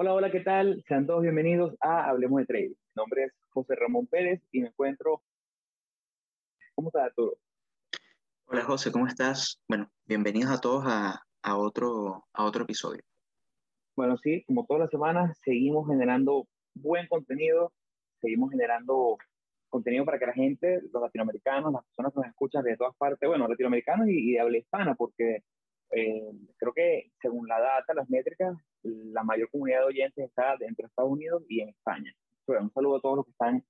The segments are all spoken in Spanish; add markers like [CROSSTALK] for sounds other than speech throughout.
Hola, hola, ¿qué tal? Sean todos bienvenidos a Hablemos de Trading. Mi nombre es José Ramón Pérez y me encuentro... ¿Cómo estás, Arturo? Hola, José, ¿cómo estás? Bueno, bienvenidos a todos a, a, otro, a otro episodio. Bueno, sí, como todas las semanas, seguimos generando buen contenido, seguimos generando contenido para que la gente, los latinoamericanos, las personas que nos escuchan de todas partes, bueno, latinoamericanos y, y de habla hispana, porque eh, creo que según la data, las métricas, la mayor comunidad de oyentes está entre Estados Unidos y en España. Bueno, un saludo a todos los que están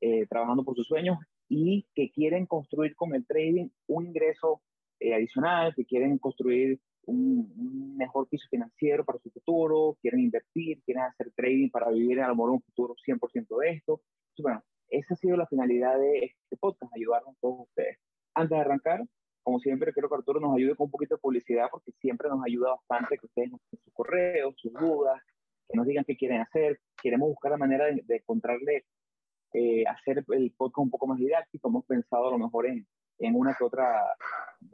eh, trabajando por sus sueños y que quieren construir con el trading un ingreso eh, adicional, que quieren construir un, un, mejor piso financiero para su futuro, quieren invertir, quieren hacer trading para vivir a lo mejor un futuro 100% de esto. Entonces, bueno, esa ha sido la finalidad de este podcast, ayudarnos todos ustedes. Antes de arrancar, como siempre, quiero que Arturo nos ayude con un poquito de publicidad porque siempre nos ayuda bastante que ustedes nos den sus correos, sus dudas, que nos digan qué quieren hacer. Queremos buscar la manera de, de encontrarle, eh, hacer el podcast un poco más didáctico. Hemos pensado a lo mejor en, en una que otra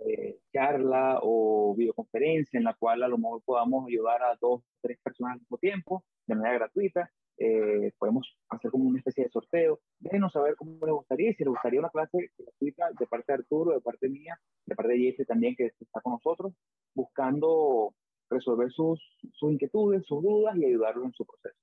eh, charla o videoconferencia en la cual a lo mejor podamos ayudar a dos, tres personas al mismo tiempo, de manera gratuita. Eh, podemos hacer como una especie de sorteo. Déjenos saber cómo les gustaría, si les gustaría una clase gratuita de parte de Arturo, de parte mía, de parte de Jesse también, que está con nosotros, buscando resolver sus, sus inquietudes, sus dudas y ayudarlos en su proceso.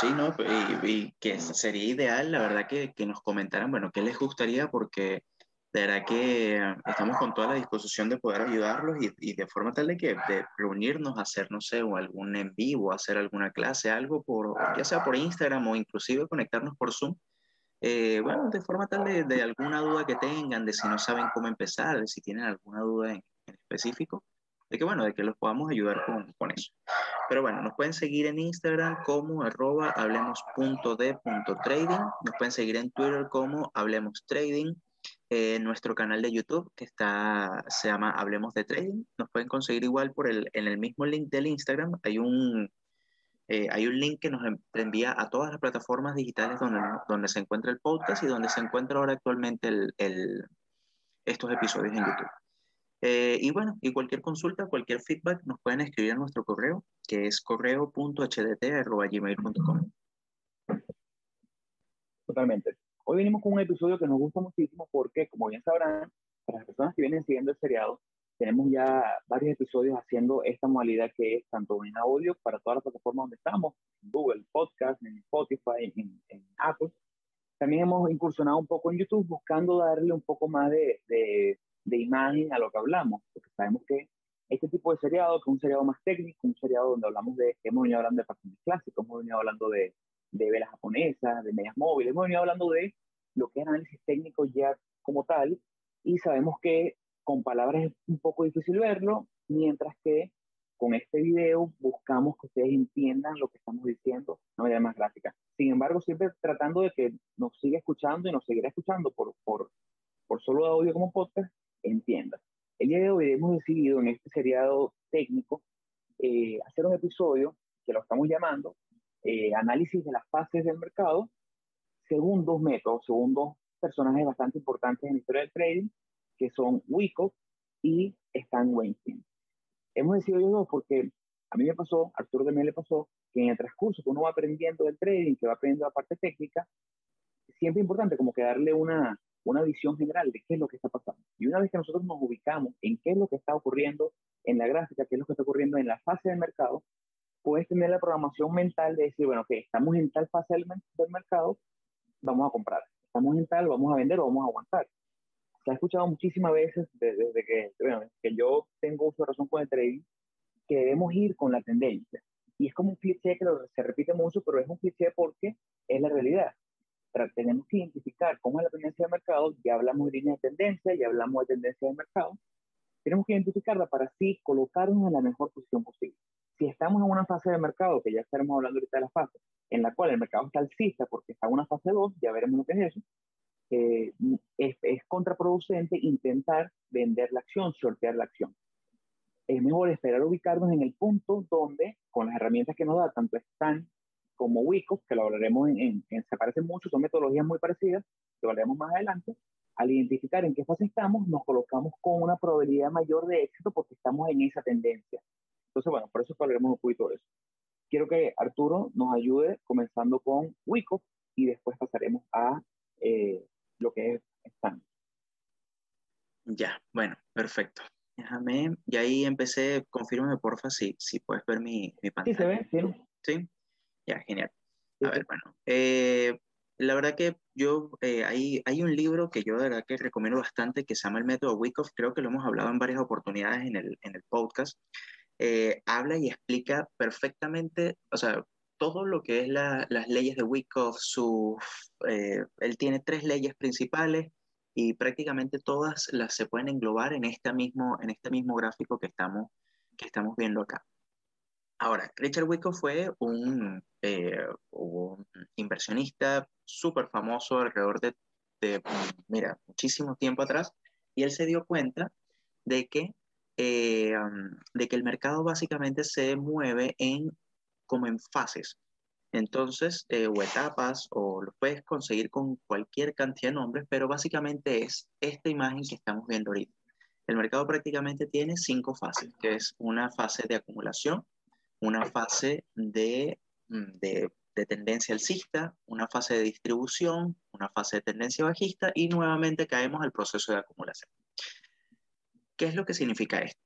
Sí, ¿no? Y, y, que sería ideal, la verdad, que, que nos comentaran, bueno, qué les gustaría, porque de verdad que estamos con toda la disposición de poder ayudarlos y, de forma tal de que de reunirnos, hacer, no sé, o algún en vivo, hacer alguna clase, algo por, ya sea por Instagram o inclusive conectarnos por Zoom. Eh, bueno, de forma tal de, de, alguna duda que tengan, de si no saben cómo empezar, de si tienen alguna duda en, específico, de que bueno, de que los podamos ayudar con, con, eso. Pero bueno, nos pueden seguir en Instagram como arroba hablemos.de.trading, nos pueden seguir en Twitter como hablemos trading, eh, nuestro canal de YouTube que está, se llama Hablemos de Trading. Nos pueden conseguir igual por el, en el mismo link del Instagram. Hay un, eh, hay un link que nos envía a todas las plataformas digitales donde, donde se encuentra el podcast y donde se encuentra ahora actualmente el, el, estos episodios en YouTube. Eh, y bueno, y cualquier consulta, cualquier feedback, nos pueden escribir a nuestro correo, que es correo.hdt.gmail.com. Totalmente. Hoy venimos con un episodio que nos gusta muchísimo porque, como bien sabrán, para las personas que vienen siguiendo el seriado, tenemos ya varios episodios haciendo esta modalidad que es tanto en audio para todas las plataformas donde estamos, en Google Podcast, en Spotify, en, en Apple. También hemos incursionado un poco en YouTube buscando darle un poco más de, de, de imagen a lo que hablamos, porque sabemos que este tipo de seriado, que es un seriado más técnico, un seriado donde hablamos de, hemos venido hablando de patrones clásicos, hemos venido hablando de, de velas japonesas, de medias móviles, hemos venido hablando de lo que es análisis técnico ya como tal, y sabemos que con palabras es un poco difícil verlo, mientras que con este video buscamos que ustedes entiendan lo que estamos diciendo de una manera más gráfica. Sin embargo, siempre tratando de que nos siga escuchando y nos seguirá escuchando por, por, por solo audio como podcast, entienda. El día de hoy hemos decidido en este seriado técnico eh, hacer un episodio que lo estamos llamando eh, análisis de las fases del mercado según dos métodos, según dos personajes bastante importantes en la historia del trading, que son Wyckoff y Stan Weinstein. Hemos decidido ellos dos porque a mí me pasó, a Arturo también le pasó, que en el transcurso que uno va aprendiendo del trading, que va aprendiendo la parte técnica, siempre es importante como que darle una, una visión general de qué es lo que está pasando. Y una vez que nosotros nos ubicamos en qué es lo que está ocurriendo en la gráfica, qué es lo que está ocurriendo en la fase del mercado, puedes tener la programación mental de decir, bueno, que estamos en tal fase del, mercado, vamos a comprar. Estamos en tal, vamos a vender o vamos a aguantar. Se ha escuchado muchísimas veces desde, desde que, bueno, que yo tengo uso de razón con el trading, que debemos ir con la tendencia. Y es como un cliché que lo, se repite mucho, pero es un cliché porque es la realidad. Pero tenemos que identificar cómo es la tendencia del mercado, ya hablamos de línea de tendencia, ya hablamos de tendencia del mercado, tenemos que identificarla para así colocarnos en la mejor posición posible. Si estamos en una fase de mercado, que ya estaremos hablando ahorita de la fase, en la cual el mercado está alcista porque está en una fase 2, ya veremos lo que es eso, eh, es, es, contraproducente intentar vender la acción, sortear la acción. Es mejor esperar ubicarnos en el punto donde, con las herramientas que nos da tanto Stan como Wicos, que lo hablaremos en, en, en, se parecen mucho, son metodologías muy parecidas, lo hablaremos más adelante, al identificar en qué fase estamos, nos colocamos con una probabilidad mayor de éxito porque estamos en esa tendencia. Entonces, bueno, por eso hablaremos un poquito de eso. Quiero que Arturo nos ayude comenzando con Wico y después pasaremos a eh, lo que es Stan. Ya, bueno, perfecto. Déjame, y ahí empecé, confírmame porfa si, si puedes ver mi, mi pantalla. Sí, se ve, sí. Sí, ya, genial. A ver, bueno, eh, la verdad que yo, eh, hay, hay un libro que yo de verdad que recomiendo bastante que se llama El Método Wyckoff, creo que lo hemos hablado en varias oportunidades en el, en el podcast. Eh, habla y explica perfectamente, o sea, todo lo que es la, las leyes de Wyckoff, su, él tiene tres leyes principales y prácticamente todas las se pueden englobar en, este mismo, en este mismo gráfico que estamos, que estamos viendo acá. Ahora, Richard Wyckoff fue un, eh, un inversionista súper famoso alrededor de, de, mira, muchísimo tiempo atrás, y él se dio cuenta de que, eh, de que el mercado básicamente se mueve en, como en fases. Entonces, eh, o etapas, o lo puedes conseguir con cualquier cantidad de nombres, pero básicamente es esta imagen que estamos viendo ahorita. El mercado prácticamente tiene cinco fases, que es una fase de acumulación, una fase de, mm, de, de tendencia alcista, una fase de distribución, una fase de tendencia bajista y nuevamente caemos al proceso de acumulación. ¿Qué es lo que significa esto?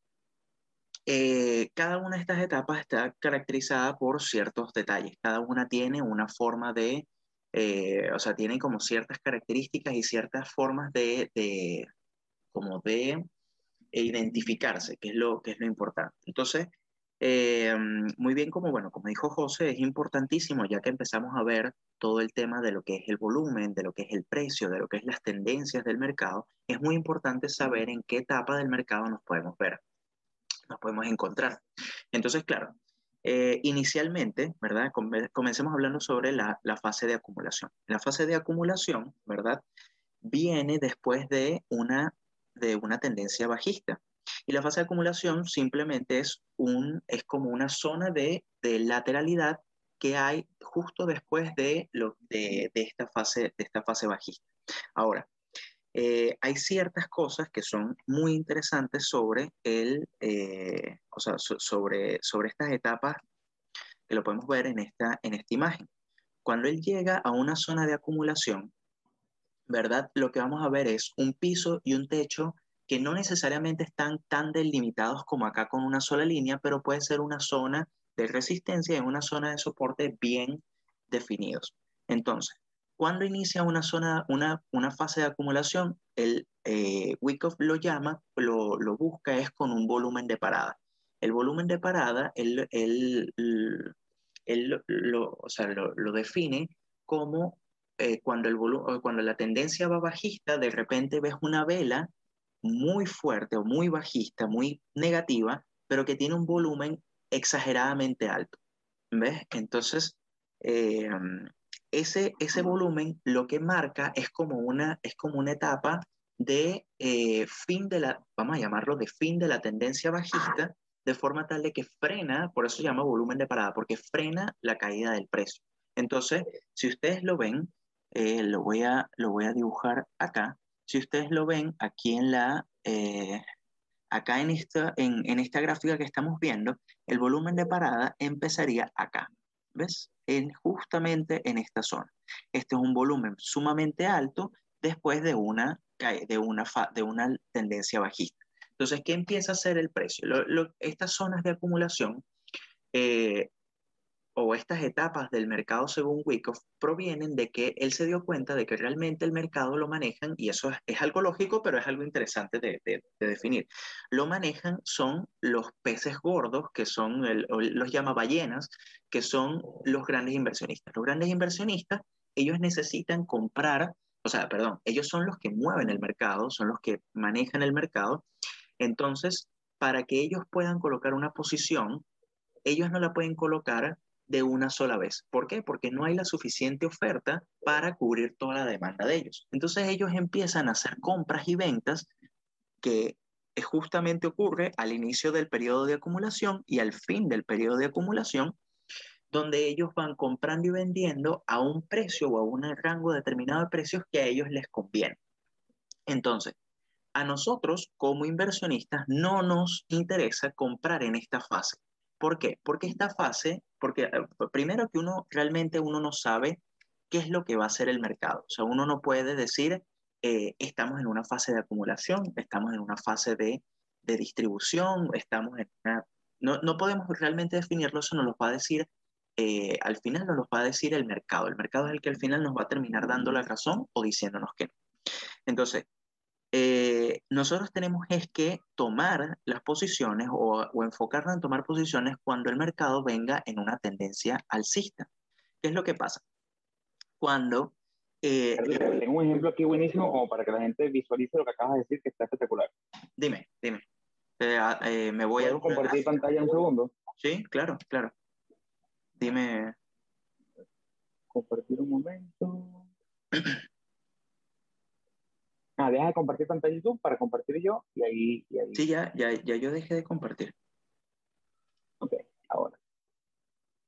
Eh, cada una de estas etapas está caracterizada por ciertos detalles. Cada una tiene una forma de, eh, o sea, tiene como ciertas características y ciertas formas de, de, como de identificarse, que es lo, que es lo importante. Entonces, eh, muy bien, como bueno, como dijo José, es importantísimo ya que empezamos a ver todo el tema de lo que es el volumen, de lo que es el precio, de lo que es las tendencias del mercado, es muy importante saber en qué etapa del mercado nos podemos ver nos podemos encontrar. Entonces, claro, eh, inicialmente, ¿verdad? Comencemos hablando sobre la, la, fase de acumulación. La fase de acumulación, ¿verdad? Viene después de una, de una tendencia bajista. Y la fase de acumulación simplemente es, un, es como una zona de, de lateralidad que hay justo después de, lo, de, de, esta fase, de esta fase bajista. Ahora, eh, hay ciertas cosas que son muy interesantes sobre, el, eh, o sea, sobre, sobre estas etapas que lo podemos ver en esta, en esta imagen. Cuando él llega a una zona de acumulación, ¿verdad? Lo que vamos a ver es un piso y un techo que no necesariamente están tan delimitados como acá con una sola línea, pero puede ser una zona de resistencia y una zona de soporte bien definidos. Entonces, cuando inicia una zona, una, una fase de acumulación, el eh, Wyckoff lo llama, lo, lo, busca es con un volumen de parada. El volumen de parada, él, él, él lo, o sea, lo, lo, define como eh, cuando, el cuando la tendencia va bajista, de repente ves una vela muy fuerte o muy bajista, muy negativa, pero que tiene un volumen exageradamente alto. ¿Ves? Entonces, eh, ese, ese volumen lo que marca es como una, es como una etapa de eh, fin de la, vamos a llamarlo de fin de la tendencia bajista, de forma tal de que frena, por eso se llama volumen de parada, porque frena la caída del precio. Entonces, si ustedes lo ven, eh, lo, voy a, lo voy a dibujar acá. Si ustedes lo ven aquí en la, eh, acá en esta, en, en esta gráfica que estamos viendo, el volumen de parada empezaría acá. ¿Ves? En, justamente en esta zona. Este es un volumen sumamente alto después de una, de una, de una tendencia bajista. Entonces, ¿qué empieza a ser el precio? Lo, lo, estas zonas de acumulación eh, o estas etapas del mercado según Wyckoff provienen de que él se dio cuenta de que realmente el mercado lo manejan, y eso es, algo lógico, pero es algo interesante de, de, de, definir. Lo manejan son los peces gordos, que son, los llama ballenas, que son los grandes inversionistas. Los grandes inversionistas, ellos necesitan comprar, o sea, perdón, ellos son los que mueven el mercado, son los que manejan el mercado. Entonces, para que ellos puedan colocar una posición, ellos no la pueden colocar de una sola vez. ¿Por qué? Porque no hay la suficiente oferta para cubrir toda la demanda de ellos. Entonces ellos empiezan a hacer compras y ventas que justamente ocurre al inicio del periodo de acumulación y al fin del periodo de acumulación, donde ellos van comprando y vendiendo a un precio o a un rango determinado de precios que a ellos les conviene. Entonces, a nosotros como inversionistas no nos interesa comprar en esta fase ¿Por qué? Porque esta fase, porque eh, primero que uno realmente uno no sabe qué es lo que va a hacer el mercado. O sea, uno no puede decir, eh, estamos en una fase de acumulación, estamos en una fase de, de distribución, estamos en una... No, no, podemos realmente definirlo, eso nos lo va a decir, eh, al final nos lo va a decir el mercado. El mercado es el que al final nos va a terminar dando la razón o diciéndonos que no. Entonces, eh, nosotros tenemos es que tomar las posiciones o, o, enfocarnos en tomar posiciones cuando el mercado venga en una tendencia alcista. ¿Qué es lo que pasa? Cuando... Eh, Tengo un ejemplo aquí buenísimo como para que la gente visualice lo que acabas de decir, que está espectacular. Dime, dime. Eh, eh, me voy a... compartir pantalla un segundo? Sí, claro, claro. Dime. Compartir un momento. [CLEARS THROAT] Ah, deja de compartir pantalla YouTube para compartir yo y ahí, y ahí. Sí, ya, ya, ya yo dejé de compartir. Ok, ahora.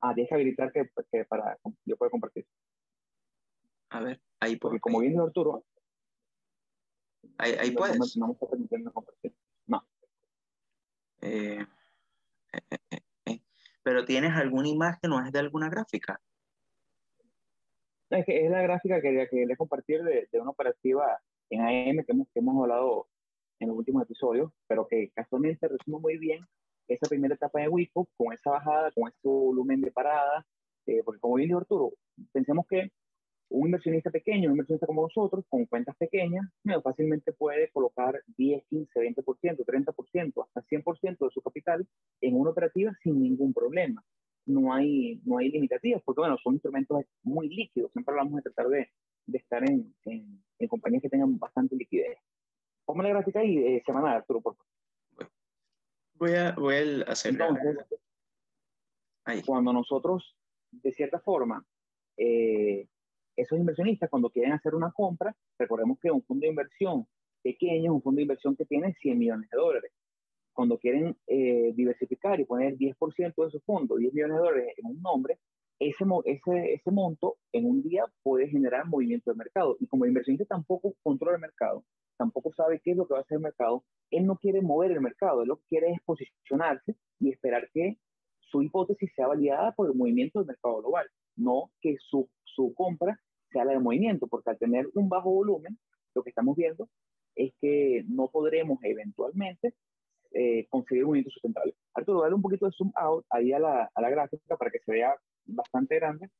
Ah, deja habilitar que, que para yo pueda compartir. A ver, ahí Porque como viene Arturo. Ahí, ahí puedes. No, me está permitiendo compartir. No. Eh, eh, eh, eh, Pero tienes alguna imagen o es de alguna gráfica. Es que es la gráfica que quería compartir de, de una operativa en AM que hemos, que hemos hablado en los últimos episodios, pero que casualmente resume muy bien esa primera etapa de Wico con esa bajada, con ese volumen de parada, eh, porque como bien dijo Arturo, pensemos que un inversionista pequeño, un inversionista como nosotros, con cuentas pequeñas, fácilmente puede colocar 10, 15, 20%, 30%, hasta 100% de su capital en una operativa sin ningún problema. No hay, no hay limitativas, porque bueno, son instrumentos muy líquidos, siempre hablamos de tratar de, de estar en, en, en, compañías que tengan bastante liquidez. Ponme la gráfica ahí eh, semanal, Arturo, por favor. Voy a, voy a hacer. Entonces, ahí. cuando nosotros, de cierta forma, eh, esos inversionistas, cuando quieren hacer una compra, recordemos que un fondo de inversión pequeño es un fondo de inversión que tiene 100 millones de dólares. Cuando quieren eh, diversificar y poner 10% de su fondo, 10 millones de dólares en un nombre, ese, ese, ese monto en un día puede generar movimiento de mercado. Y como el inversionista tampoco controla el mercado, tampoco sabe qué es lo que va a hacer el mercado, él no quiere mover el mercado, él lo que quiere es posicionarse y esperar que su hipótesis sea validada por el movimiento del mercado global, no que su, su compra sea la del movimiento, porque al tener un bajo volumen, lo que estamos viendo es que no podremos eventualmente eh, conseguir movimientos sustentables. Arturo, dale un poquito de zoom out ahí a la, a la gráfica para que se vea bastante grande.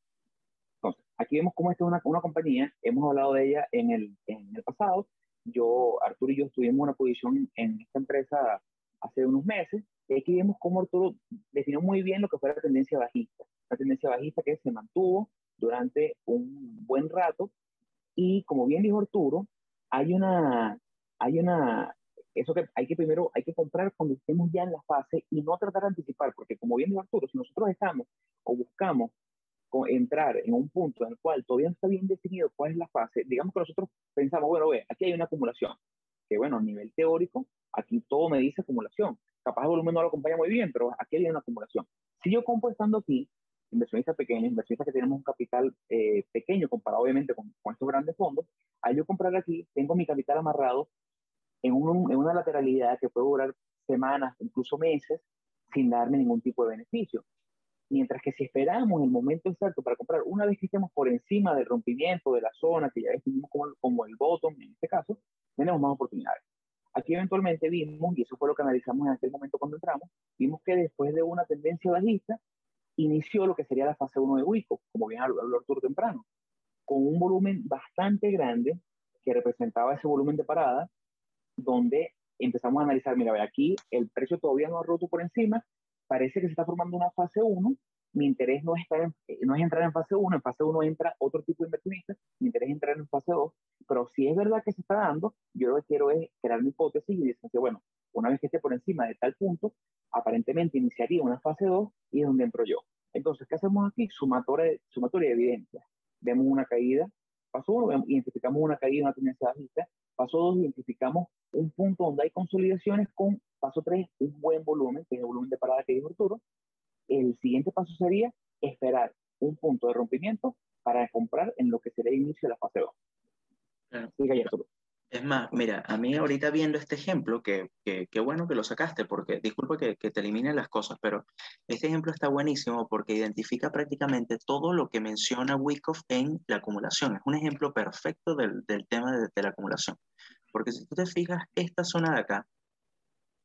Entonces, aquí vemos cómo esta es una, una compañía, hemos hablado de ella en el, en el pasado. Yo, Arturo y yo estuvimos una posición en esta empresa hace unos meses. Y aquí vemos cómo Arturo definió muy bien lo que fue la tendencia bajista. La tendencia bajista que se mantuvo durante un buen rato. Y como bien dijo Arturo, hay una, hay una, eso que hay que primero, hay que comprar cuando estemos ya en la fase y no tratar de anticipar, porque como bien dijo Arturo, si nosotros estamos o buscamos entrar en un punto en el cual todavía no está bien definido cuál es la fase, digamos que nosotros pensamos, bueno, ve, aquí hay una acumulación, que bueno, a nivel teórico, aquí todo me dice acumulación. Capaz el volumen no lo acompaña muy bien, pero aquí hay una acumulación. Si yo compro estando aquí, inversionistas pequeños, inversionistas que tenemos un capital eh, pequeño comparado obviamente con, con, estos grandes fondos, al yo comprar aquí, tengo mi capital amarrado en, un, en una lateralidad que puede durar semanas, incluso meses, sin darme ningún tipo de beneficio. Mientras que si esperamos el momento exacto para comprar, una vez que estemos por encima del rompimiento de la zona, que ya definimos como, como el bottom en este caso, tenemos más oportunidades. Aquí eventualmente vimos, y eso fue lo que analizamos en aquel momento cuando entramos, vimos que después de una tendencia bajista, inició lo que sería la fase 1 de Wico, como bien habló Arturo temprano, con un volumen bastante grande que representaba ese volumen de parada, donde empezamos a analizar, mira, aquí el precio todavía no ha roto por encima, parece que se está formando una fase 1, mi interés no es, estar en, no es entrar en fase 1, en fase 1 entra otro tipo de inversionista, mi interés es entrar en fase 2, pero si es verdad que se está dando, yo lo que quiero es crear mi hipótesis y decir, bueno, una vez que esté por encima de tal punto, aparentemente iniciaría una fase 2 y es donde entro yo. Entonces, ¿qué hacemos aquí? Sumatoria, sumatoria de evidencia. Vemos una caída, paso 1, identificamos una caída, una tendencia bajista, paso 2, identificamos un punto donde hay consolidaciones con paso 3, un buen volumen, que es el volumen de parada que dijo Arturo. El siguiente paso sería esperar un punto de rompimiento para comprar en lo que sería el inicio de la fase 2. Claro. Siga, Arturo. Es más, mira, a mí ahorita viendo este ejemplo, que, bueno que lo sacaste, porque disculpa que, te elimine las cosas, pero este ejemplo está buenísimo porque identifica prácticamente todo lo que menciona Wyckoff en la acumulación. Es un ejemplo perfecto del, tema de, la acumulación. Porque si tú te fijas, esta zona de acá,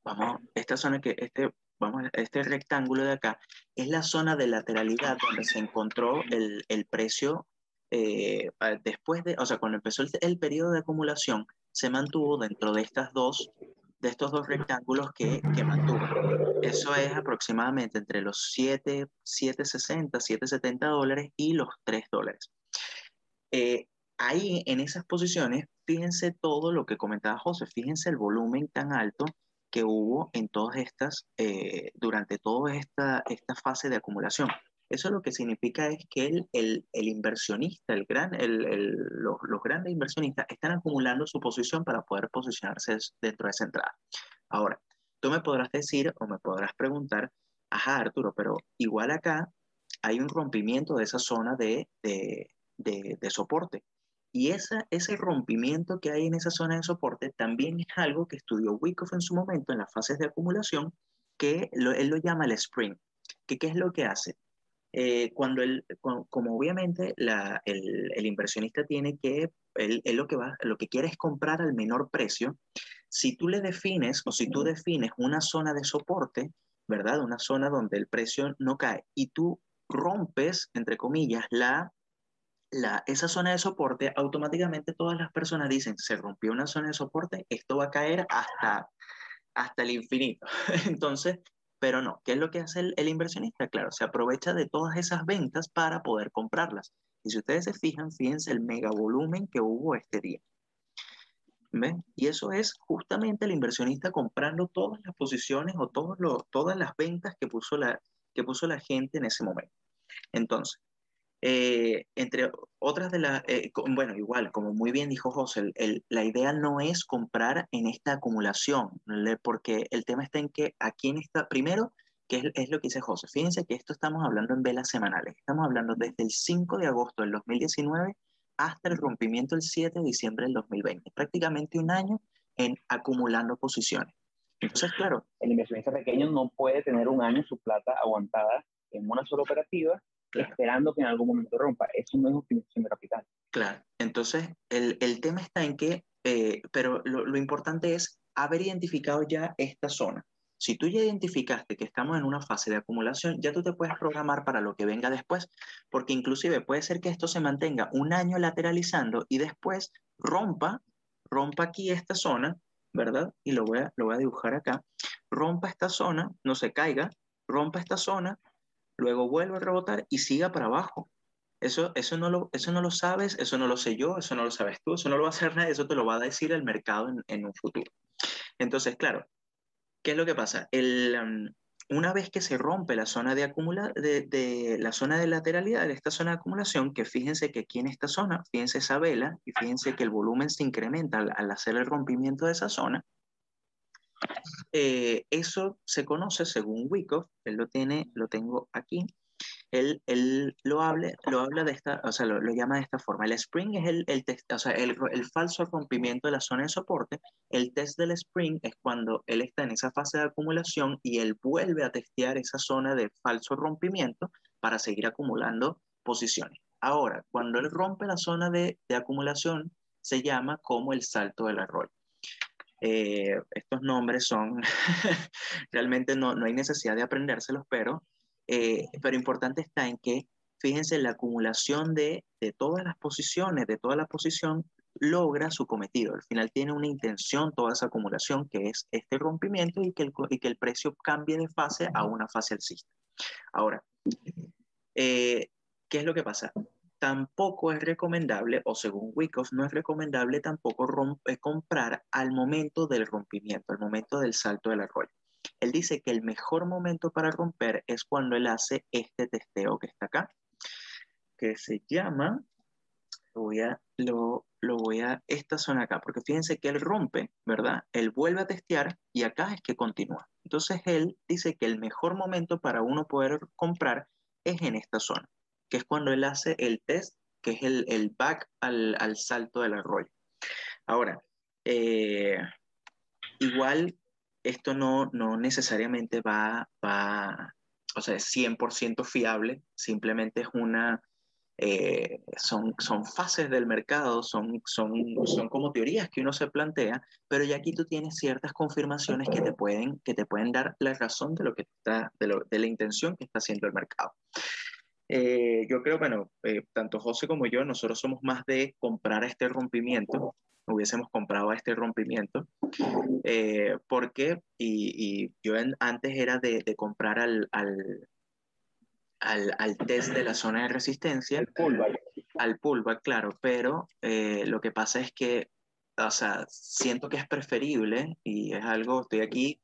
vamos, esta zona que, este, vamos, este rectángulo de acá, es la zona de lateralidad donde se encontró el precio eh, después de, o sea, cuando empezó el, periodo de acumulación, se mantuvo dentro de estas dos, de estos dos rectángulos que, que mantuvo. Eso es aproximadamente entre los 7, 7.60, 7.70 dólares y los 3 dólares. Eh, ahí, en esas posiciones, fíjense todo lo que comentaba José, fíjense el volumen tan alto que hubo en todas estas, eh, durante toda esta, esta fase de acumulación. Eso lo que significa es que el, el, el inversionista, el gran, el, los, los, grandes inversionistas están acumulando su posición para poder posicionarse dentro de esa entrada. Ahora, tú me podrás decir o me podrás preguntar, ajá Arturo, pero igual acá hay un rompimiento de esa zona de, de, de, de soporte. Y esa, ese rompimiento que hay en esa zona de soporte también es algo que estudió Wyckoff en su momento en las fases de acumulación, que lo, él lo llama el spring. ¿Qué es lo que hace? Eh, cuando él, como obviamente la, el, el, inversionista tiene que, él, él, lo, que va, lo que quiere es comprar al menor precio, si tú le defines o si tú defines una zona de soporte, ¿verdad? Una zona donde el precio no cae y tú rompes, entre comillas, la, la, esa zona de soporte, automáticamente todas las personas dicen, se rompió una zona de soporte, esto va a caer hasta, hasta el infinito. [LAUGHS] Entonces, pero no, ¿qué es lo que hace el, inversionista? Claro, se aprovecha de todas esas ventas para poder comprarlas. Y si ustedes se fijan, fíjense el mega volumen que hubo este día. ¿Ven? Y eso es justamente el inversionista comprando todas las posiciones o todas las ventas que puso, la, que puso la gente en ese momento. Entonces, eh, entre otras de las, eh, bueno, igual, como muy bien dijo José, la idea no es comprar en esta acumulación, porque el tema está en que aquí en esta, primero, que es, es, lo que dice José, fíjense que esto estamos hablando en velas semanales, estamos hablando desde el 5 de agosto del 2019 hasta el rompimiento el 7 de diciembre del 2020, prácticamente un año en acumulando posiciones. Entonces, claro. El inversionista pequeño no puede tener un año su plata aguantada en una sola operativa esperando que en algún momento rompa. Eso no es optimización de capital. Claro, entonces el, el tema está en que, eh, pero lo, lo, importante es haber identificado ya esta zona. Si tú ya identificaste que estamos en una fase de acumulación, ya tú te puedes programar para lo que venga después, porque inclusive puede ser que esto se mantenga un año lateralizando y después rompa, rompa aquí esta zona, ¿verdad? Y lo voy a, lo voy a dibujar acá, rompa esta zona, no se caiga, rompa esta zona, luego vuelve a rebotar y siga para abajo. Eso, eso, no lo, eso no lo sabes, eso no lo sé yo, eso no lo sabes tú, eso no lo va a hacer nadie, eso te lo va a decir el mercado en, en un futuro. Entonces, claro, ¿qué es lo que pasa? El, um, una vez que se rompe la zona de, acumula, de, la zona de lateralidad de esta zona de acumulación, que fíjense que aquí en esta zona, fíjense esa vela y fíjense que el volumen se incrementa al hacer el rompimiento de esa zona, eh, eso se conoce según Wyckoff, él lo tiene, lo tengo aquí, él, él lo, habla, lo habla de esta, o sea, lo, llama de esta forma. El spring es el, el, test, o sea, el, falso rompimiento de la zona de soporte. El test del spring es cuando él está en esa fase de acumulación y él vuelve a testear esa zona de falso rompimiento para seguir acumulando posiciones. Ahora, cuando él rompe la zona de acumulación, se llama como el salto del arroyo. Eh, estos nombres son, [LAUGHS] realmente no, no, hay necesidad de aprendérselos, pero, eh, pero importante está en que, fíjense, la acumulación de, de todas las posiciones, de toda la posición, logra su cometido. Al final tiene una intención toda esa acumulación, que es este rompimiento y que el, y que el precio cambie de fase a una fase alcista. Ahora, eh, ¿qué es lo que pasa? Tampoco es recomendable, o según Wyckoff, no es recomendable tampoco romper, comprar al momento del rompimiento, al momento del salto del arroyo. Él dice que el mejor momento para romper es cuando él hace este testeo que está acá, que se llama, voy lo, lo voy a, esta zona acá, porque fíjense que él rompe, ¿verdad? Él vuelve a testear y acá es que continúa. Entonces él dice que el mejor momento para uno poder comprar es en esta zona que es cuando él hace el test, que es el, el back al, al salto del arroyo. Ahora, Eh, igual, esto no, no necesariamente va, va, o sea, es 100% fiable, simplemente es una, eh, son, son fases del mercado, son, son, son como teorías que uno se plantea, pero ya aquí tú tienes ciertas confirmaciones que te pueden, que te pueden dar la razón de, lo que está, de, lo, de la intención que está haciendo el mercado. Eh, yo creo, bueno, eh, tanto José como yo, nosotros somos más de comprar este rompimiento, hubiésemos comprado este rompimiento, eh, porque, y, y, yo antes era de, de comprar al, al, al, al, test de la zona de resistencia, al pullback, al pullback claro, pero lo que pasa es que, o sea, siento que es preferible, y es algo, estoy aquí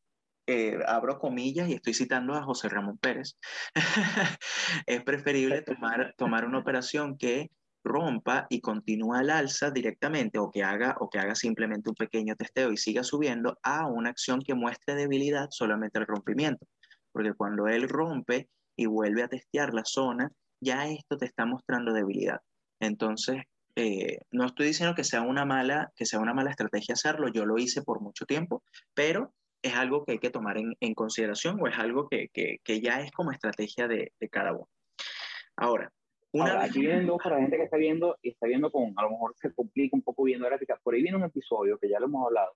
eh, abro comillas y estoy citando a José Ramón Pérez, [LAUGHS] es preferible tomar, tomar una operación que rompa y continúe al alza directamente o que, haga, o que haga simplemente un pequeño testeo y siga subiendo a una acción que muestre debilidad solamente el rompimiento. Porque cuando él rompe y vuelve a testear la zona, ya esto te está mostrando debilidad. Entonces, eh, no estoy diciendo que sea una mala, que sea una mala estrategia hacerlo, yo lo hice por mucho tiempo, pero es algo que hay que tomar en, en consideración o es algo que, que, que, ya es como estrategia de, de cada uno. Ahora, una Ahora, aquí vienen dos para la gente que está viendo y está viendo con, a lo mejor se complica un poco viendo gráfica. Por ahí viene un episodio que ya lo hemos hablado,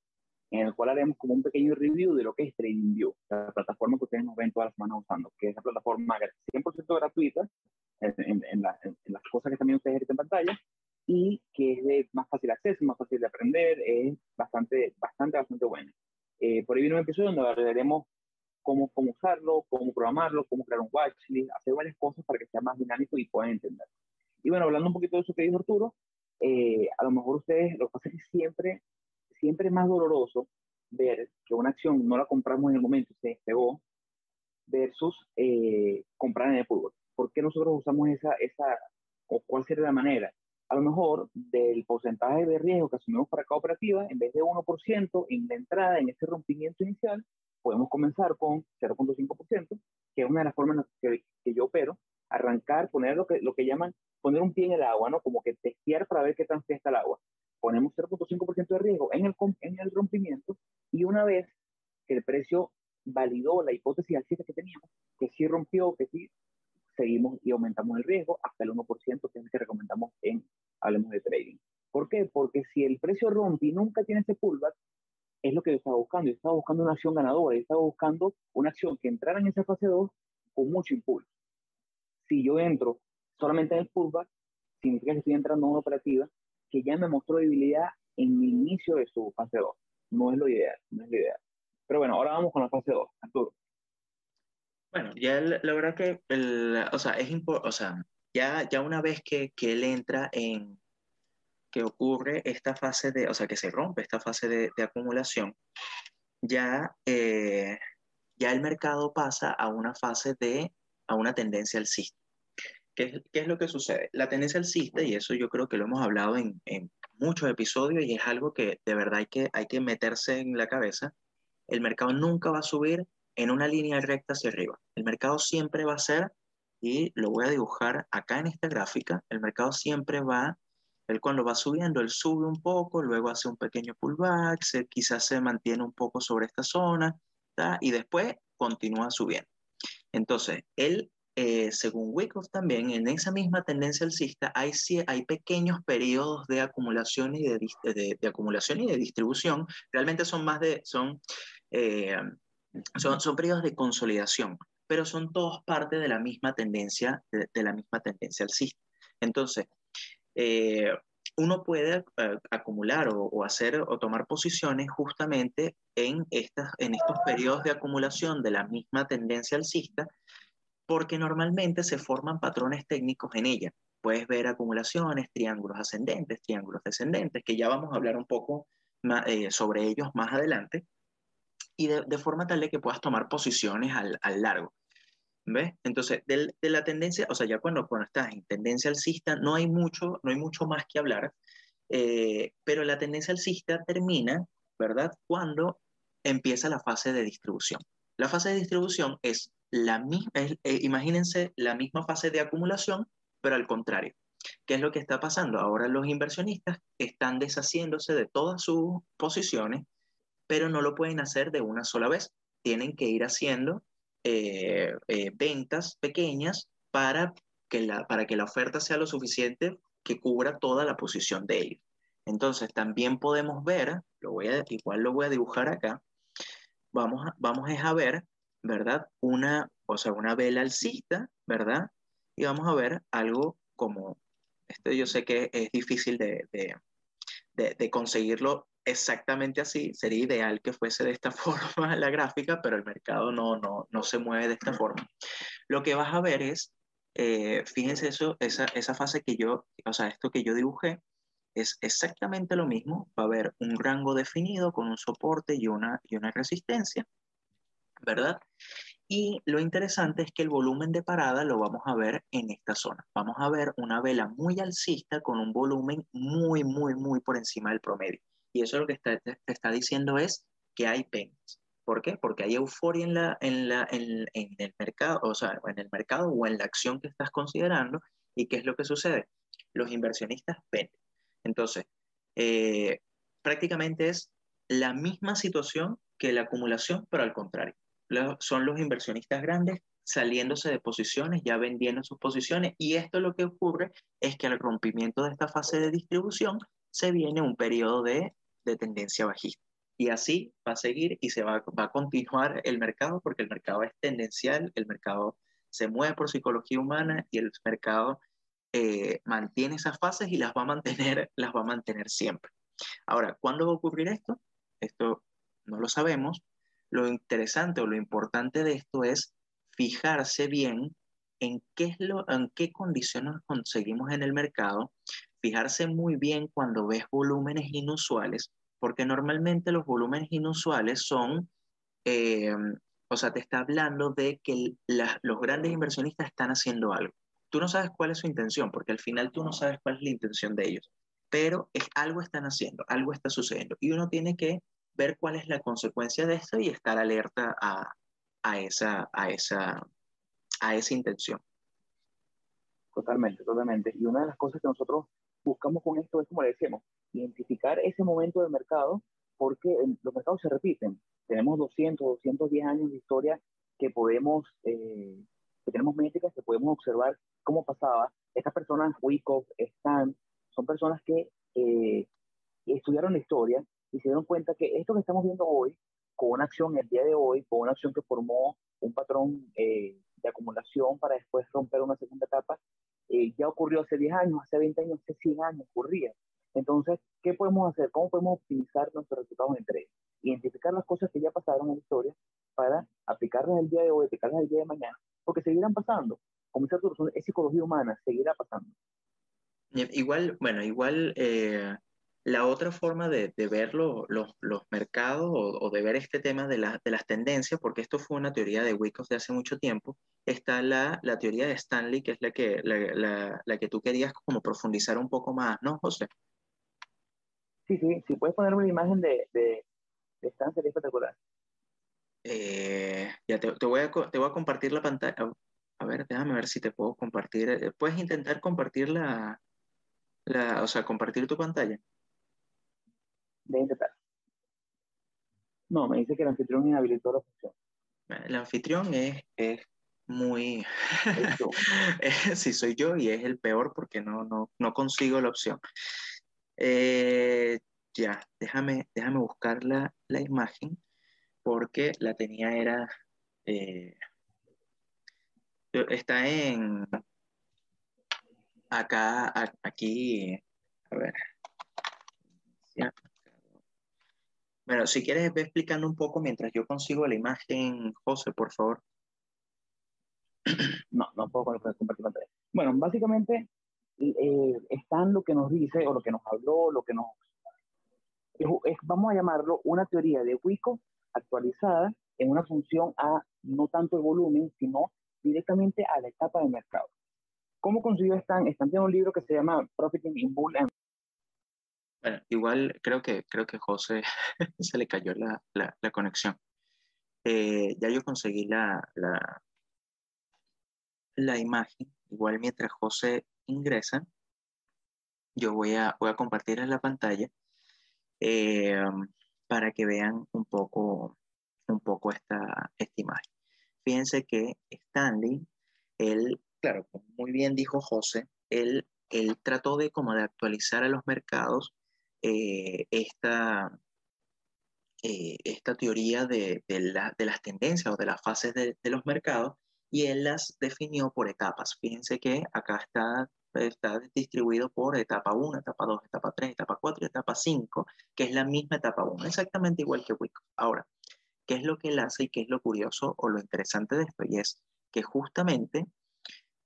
en el cual haremos como un pequeño review de lo que es TradingView, la plataforma que ustedes nos ven todas las semanas usando, que es la plataforma 100% gratuita en, en, en, la, en, las cosas que también ustedes ven en pantalla y que es de más fácil acceso, más fácil de aprender, es bastante, bastante, bastante buena. Eh, por ahí viene un episodio donde hablaremos cómo, cómo usarlo, cómo programarlo, cómo crear un watchlist, hacer varias cosas para que sea más dinámico y puedan entender. Y bueno, hablando un poquito de eso que dijo Arturo, eh, a lo mejor ustedes, lo que pasa es que siempre, siempre es más doloroso ver que una acción no la compramos en el momento, se despegó, versus eh, comprar en el fútbol. ¿Por qué nosotros usamos esa, esa, o cuál sería la manera? A lo mejor del porcentaje de riesgo que asumimos para cada operativa, en vez de 1% en la entrada, en ese rompimiento inicial, podemos comenzar con 0.5%, que es una de las formas que, que, yo opero, arrancar, poner lo que, lo que llaman, poner un pie en el agua, ¿no? Como que testear para ver qué tan fría está el agua. Ponemos 0.5% de riesgo en el, en el rompimiento y una vez que el precio validó la hipótesis alcista que teníamos, que sí rompió, que sí seguimos y aumentamos el riesgo hasta el 1%, que es el que recomendamos en Hablemos de Trading. ¿Por qué? Porque si el precio rompe y nunca tiene ese pullback, es lo que yo estaba buscando. Yo estaba buscando una acción ganadora, yo estaba buscando una acción que entrara en esa fase 2 con mucho impulso. Si yo entro solamente en el pullback, significa que estoy entrando en una operativa que ya me mostró debilidad en el inicio de su fase 2. No es lo ideal, no es lo ideal. Pero bueno, ahora vamos con la fase 2. Arturo. Bueno, ya la verdad que, el, o sea, es o sea, ya, ya una vez que, que, él entra en, que ocurre esta fase de, o sea, que se rompe esta fase de, acumulación, ya, eh, ya el mercado pasa a una fase de, a una tendencia alcista. ¿Qué, ¿Qué, es lo que sucede? La tendencia alcista, y eso yo creo que lo hemos hablado en, en muchos episodios y es algo que de verdad hay que, hay que meterse en la cabeza, el mercado nunca va a subir en una línea recta hacia arriba. El mercado siempre va a ser, y lo voy a dibujar acá en esta gráfica, el mercado siempre va, él cuando va subiendo, él sube un poco, luego hace un pequeño pullback, se, quizás se mantiene un poco sobre esta zona, y después continúa subiendo. Entonces, él, eh, según Wyckoff también, en esa misma tendencia alcista, hay, hay pequeños periodos de acumulación y de, acumulación y de distribución, realmente son más de, son... Eh, son, son periodos de consolidación, pero son todos parte de la misma tendencia, de, la misma tendencia alcista. Entonces, eh, uno puede uh, acumular o, hacer o tomar posiciones justamente en, estas, en estos periodos de acumulación de la misma tendencia alcista, porque normalmente se forman patrones técnicos en ella. Puedes ver acumulaciones, triángulos ascendentes, triángulos descendentes, que ya vamos a hablar un poco eh, sobre ellos más adelante y de, forma tal de que puedas tomar posiciones al, al largo. ¿Ves? Entonces, de, de, la tendencia, o sea, ya cuando, cuando estás en tendencia alcista, no hay mucho, no hay mucho más que hablar, eh, pero la tendencia alcista termina, ¿verdad? Cuando empieza la fase de distribución. La fase de distribución es la misma, eh, imagínense la misma fase de acumulación, pero al contrario. ¿Qué es lo que está pasando? Ahora los inversionistas están deshaciéndose de todas sus posiciones, pero no lo pueden hacer de una sola vez. Tienen que ir haciendo eh, eh, ventas pequeñas para que, la, para que la oferta sea lo suficiente que cubra toda la posición de ellos. Entonces también podemos ver, lo voy igual lo voy a dibujar acá, vamos a, vamos a ver, ¿verdad? Una, o sea, una vela alcista, ¿verdad? Y vamos a ver algo como, esto yo sé que es difícil de, de, conseguirlo exactamente así, sería ideal que fuese de esta [LAUGHS] forma la gráfica, pero el mercado no, no, no se mueve de esta forma. Lo que vas a ver es, eh, fíjense eso, esa, esa fase que yo, o sea, esto que yo dibujé, es exactamente lo mismo, va a haber un rango definido con un soporte y una, y una resistencia, ¿verdad? Y lo interesante es que el volumen de parada lo vamos a ver en esta zona. Vamos a ver una vela muy alcista con un volumen muy, muy, muy por encima del promedio. Y eso lo que está, te está diciendo es que hay penas. ¿Por qué? Porque hay euforia en, la, en, la, en, el mercado, o sea, en el mercado o en la acción que estás considerando. ¿Y qué es lo que sucede? Los inversionistas venden. Entonces, eh, prácticamente es la misma situación que la acumulación, pero al contrario. son los inversionistas grandes saliéndose de posiciones, ya vendiendo sus posiciones, y esto lo que ocurre es que al rompimiento de esta fase de distribución se viene un periodo de, de tendencia bajista. Y así va a seguir y se va, va, a continuar el mercado porque el mercado es tendencial, el mercado se mueve por psicología humana y el mercado eh, mantiene esas fases y las va a mantener, [LAUGHS] las va a mantener siempre. Ahora, ¿cuándo va a ocurrir esto? Esto no lo sabemos. Lo interesante o lo importante de esto es fijarse bien en qué, es lo, en qué condiciones conseguimos en el mercado, fijarse muy bien cuando ves volúmenes inusuales, porque normalmente los volúmenes inusuales son, eh, o sea, te está hablando de que los grandes inversionistas están haciendo algo tú no sabes cuál es su intención, porque al final tú no sabes cuál es la intención de ellos, pero es algo están haciendo, algo está sucediendo y uno tiene que ver cuál es la consecuencia de esto y estar alerta a, a esa, a, esa, a esa intención. Totalmente, totalmente. Y una de las cosas que nosotros buscamos con esto es, como le decíamos, identificar ese momento de mercado, porque los mercados se repiten. Tenemos 200, 210 años de historia que podemos eh, que tenemos métricas que podemos observar cómo pasaba. Estas personas, Wyckoff, Stan, son personas que eh, estudiaron la historia y se dieron cuenta que esto que estamos viendo hoy, con una acción el día de hoy, con una acción que formó un patrón eh, de acumulación para después romper una segunda etapa, eh, ya ocurrió hace 10 años, hace 20 años, hace 100 años ocurría. Entonces, ¿qué podemos hacer? ¿Cómo podemos optimizar nuestros resultados entre ellos? Identificar las cosas que ya pasaron en la historia para aplicarlas el día de hoy, aplicarlas el día de mañana porque seguirán pasando. Como dice es psicología humana, seguirá pasando. Igual, bueno, igual eh, la otra forma de, de ver los, los mercados o, o, de ver este tema de, la, de, las tendencias, porque esto fue una teoría de Wyckoff de hace mucho tiempo, está la, la teoría de Stanley, que es la que, la, la, que tú querías como profundizar un poco más, ¿no, José? Sí, sí, si puedes ponerme una imagen de, de, de sería espectacular. Eh, ya te, te, voy a, te voy a compartir la pantalla. A ver, déjame ver si te puedo compartir. Eh, ¿Puedes intentar compartir la, la o sea, compartir tu pantalla? De intentar. No, me dice que el anfitrión inhabilitó la función. El anfitrión es, es muy... [LAUGHS] sí, soy yo y es el peor porque no, no, no consigo la opción. Eh, ya, déjame, déjame buscar la, la imagen porque la tenía era... Eh, está en... Acá, aquí, a ver. Bueno, si quieres, ve explicando un poco mientras yo consigo la imagen, José, por favor. [CLEARS THROAT] No, no puedo compartir pantalla. Bueno, básicamente eh, están lo que nos dice o lo que nos habló, lo que nos... Vamos a llamarlo una teoría de Wico actualizada en una función a no tanto el volumen, sino directamente a la etapa de mercado. ¿Cómo consiguió Stan? Stan tiene un libro que se llama Profiting in Bull and bueno, igual creo que, creo que José [LAUGHS] se le cayó la, la, conexión. Eh, ya yo conseguí la, la, la, imagen. Igual mientras José ingresa, yo voy a, voy a compartir en la pantalla eh, para que vean un poco, un poco esta, esta imagen. Fíjense que Stanley, él, claro, muy bien dijo José, él, él trató de como de actualizar a los mercados eh, esta, eh, esta teoría de, de, la, de, las tendencias o de las fases de, de, los mercados y él las definió por etapas. Fíjense que acá está, está distribuido por etapa 1, etapa 2, etapa 3, etapa 4 y etapa 5, que es la misma etapa 1, exactamente igual que Wyckoff. Ahora, ¿qué es lo que él hace y qué es lo curioso o lo interesante de esto? Y es que justamente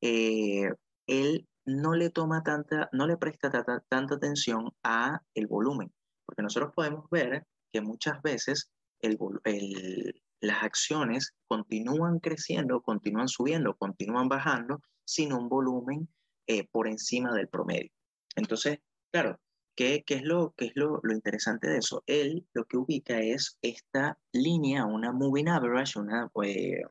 eh, él no le toma tanta, no le presta tanta, tanta atención a el volumen, porque nosotros podemos ver que muchas veces el, el, las acciones continúan creciendo, continúan subiendo, continúan bajando sin un volumen eh, por encima del promedio. Entonces, claro, ¿qué, qué es, lo, qué es lo, lo, interesante de eso? Él lo que ubica es esta línea, una moving average, una, eh,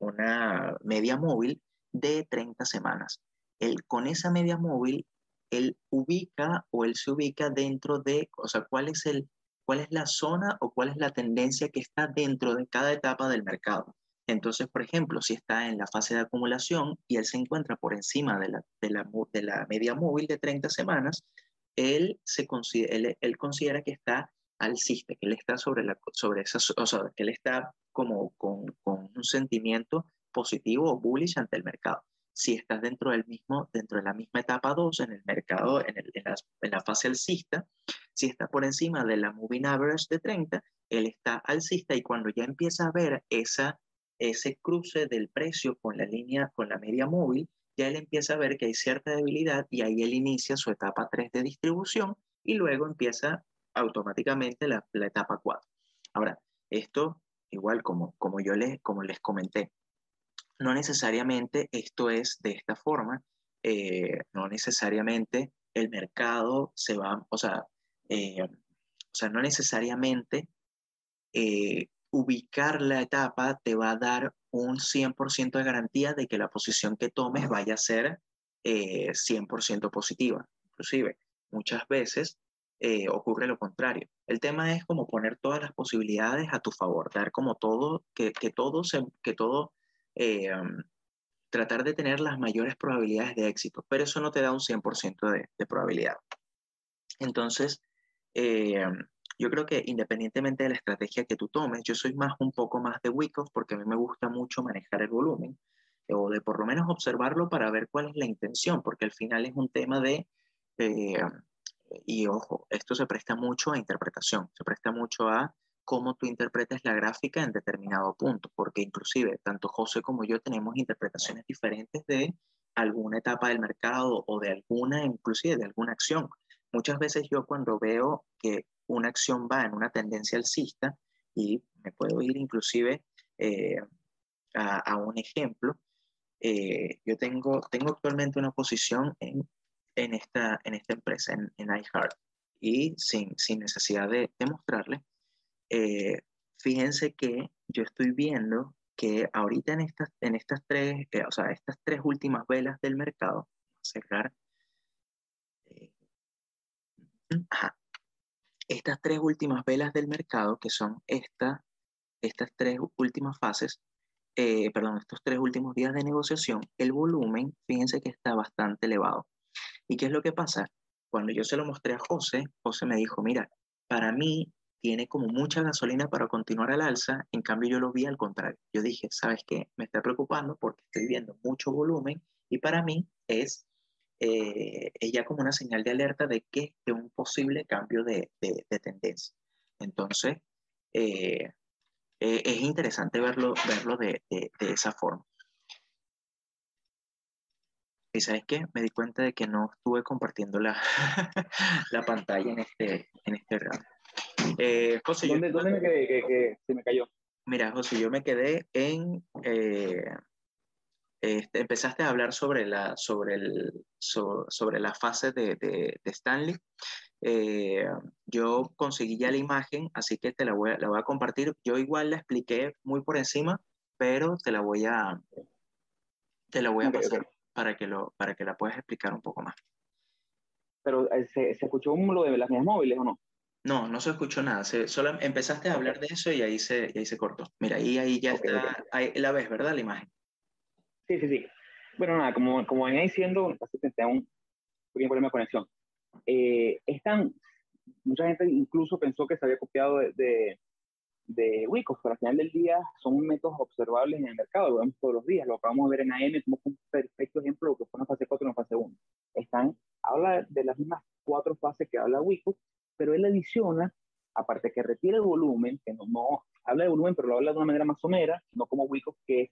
una media móvil de 30 semanas. Él, con esa media móvil, él ubica o él se ubica dentro de, o sea, cuál es el cuál es la zona o cuál es la tendencia que está dentro de cada etapa del mercado. Entonces, por ejemplo, si está en la fase de acumulación y él se encuentra por encima de la, de la, de la media móvil de 30 semanas, él, se considera, él, él considera que está alcista, que él está sobre, la, sobre esa, o sea, que él está como con, con un sentimiento positivo o bullish ante el mercado si estás dentro del mismo, dentro de la misma etapa 2 en el mercado, en, la, fase alcista, si está por encima de la moving average de 30, él está alcista y cuando ya empieza a ver esa, ese cruce del precio con la línea, con la media móvil, ya él empieza a ver que hay cierta debilidad y ahí él inicia su etapa 3 de distribución y luego empieza automáticamente la, la etapa 4. Ahora, esto, igual como, como yo les, como les comenté, no necesariamente esto es de esta forma, eh, no necesariamente el mercado se va, o sea, eh, o sea no necesariamente eh, ubicar la etapa te va a dar un 100% de garantía de que la posición que tomes vaya a ser 100% positiva. Inclusive, muchas veces ocurre lo contrario. El tema es como poner todas las posibilidades a tu favor, dar como todo, que, que todo, se, que todo eh, tratar de tener las mayores probabilidades de éxito, pero eso no te da un 100% de, de, probabilidad. Entonces, eh, yo creo que independientemente de la estrategia que tú tomes, yo soy más un poco más de Wyckoff porque a mí me gusta mucho manejar el volumen o de por lo menos observarlo para ver cuál es la intención, porque al final es un tema de, eh, y ojo, esto se presta mucho a interpretación, se presta mucho a cómo tú interpretas la gráfica en determinado punto, porque inclusive tanto José como yo tenemos interpretaciones diferentes de alguna etapa del mercado o de alguna, inclusive de alguna acción. Muchas veces yo cuando veo que una acción va en una tendencia alcista, y me puedo ir inclusive eh, a, a, un ejemplo, eh, yo tengo, tengo actualmente una posición en, en, esta, en esta empresa, en, en iHeart, y sin, sin necesidad de demostrarle, eh, fíjense que yo estoy viendo que ahorita en estas, en estas tres, eh, o sea, estas tres últimas velas del mercado, cerrar, eh, ajá, estas tres últimas velas del mercado, que son esta, estas tres últimas fases, eh, perdón, estos tres últimos días de negociación, el volumen, fíjense que está bastante elevado. ¿Y qué es lo que pasa? Cuando yo se lo mostré a José, José me dijo, mira, para mí tiene como mucha gasolina para continuar al alza, en cambio yo lo vi al contrario. Yo dije, ¿sabes qué? Me está preocupando porque estoy viendo mucho volumen y para mí es, eh, ya como una señal de alerta de que de un posible cambio de, de, de tendencia. Entonces, eh, eh, es interesante verlo, verlo de, de, esa forma. Y sabes qué, me di cuenta de que no estuve compartiendo la, [LAUGHS] la pantalla en este, en este rato. Eh, José, ¿Dónde, yo, ¿dónde me quedé? Que, que, se me cayó. Mira, José, yo me quedé en... Eh, este, empezaste a hablar sobre la, sobre el, so, sobre la fase de, de, de Stanley. Eh, yo conseguí ya la imagen, así que te la voy, a, la voy a compartir. Yo igual la expliqué muy por encima, pero te la voy a, te la voy a okay, pasar okay. Para, que lo, para que la puedas explicar un poco más. pero ¿se, ¿se, escuchó lo de las medias móviles o no? No, no se escuchó nada. Se, solo empezaste a hablar de eso y ahí se, ahí se cortó. Mira, ahí, ahí ya está, Ahí la ves, ¿verdad? La imagen. Sí, sí, sí. Bueno, nada, como, como venía diciendo, que un pequeño problema de conexión. Eh, están, mucha gente incluso pensó que se había copiado de, de, de Wicos, pero al final del día son métodos observables en el mercado, lo vemos todos los días, lo acabamos de ver en AM, como un perfecto ejemplo de lo que fue una fase 4 y una fase 1. Están, habla de las mismas cuatro fases que habla Wicos, pero él adiciona, aparte que retira el volumen, que no, no habla de volumen, pero lo habla de una manera más somera, no como Wicos, que es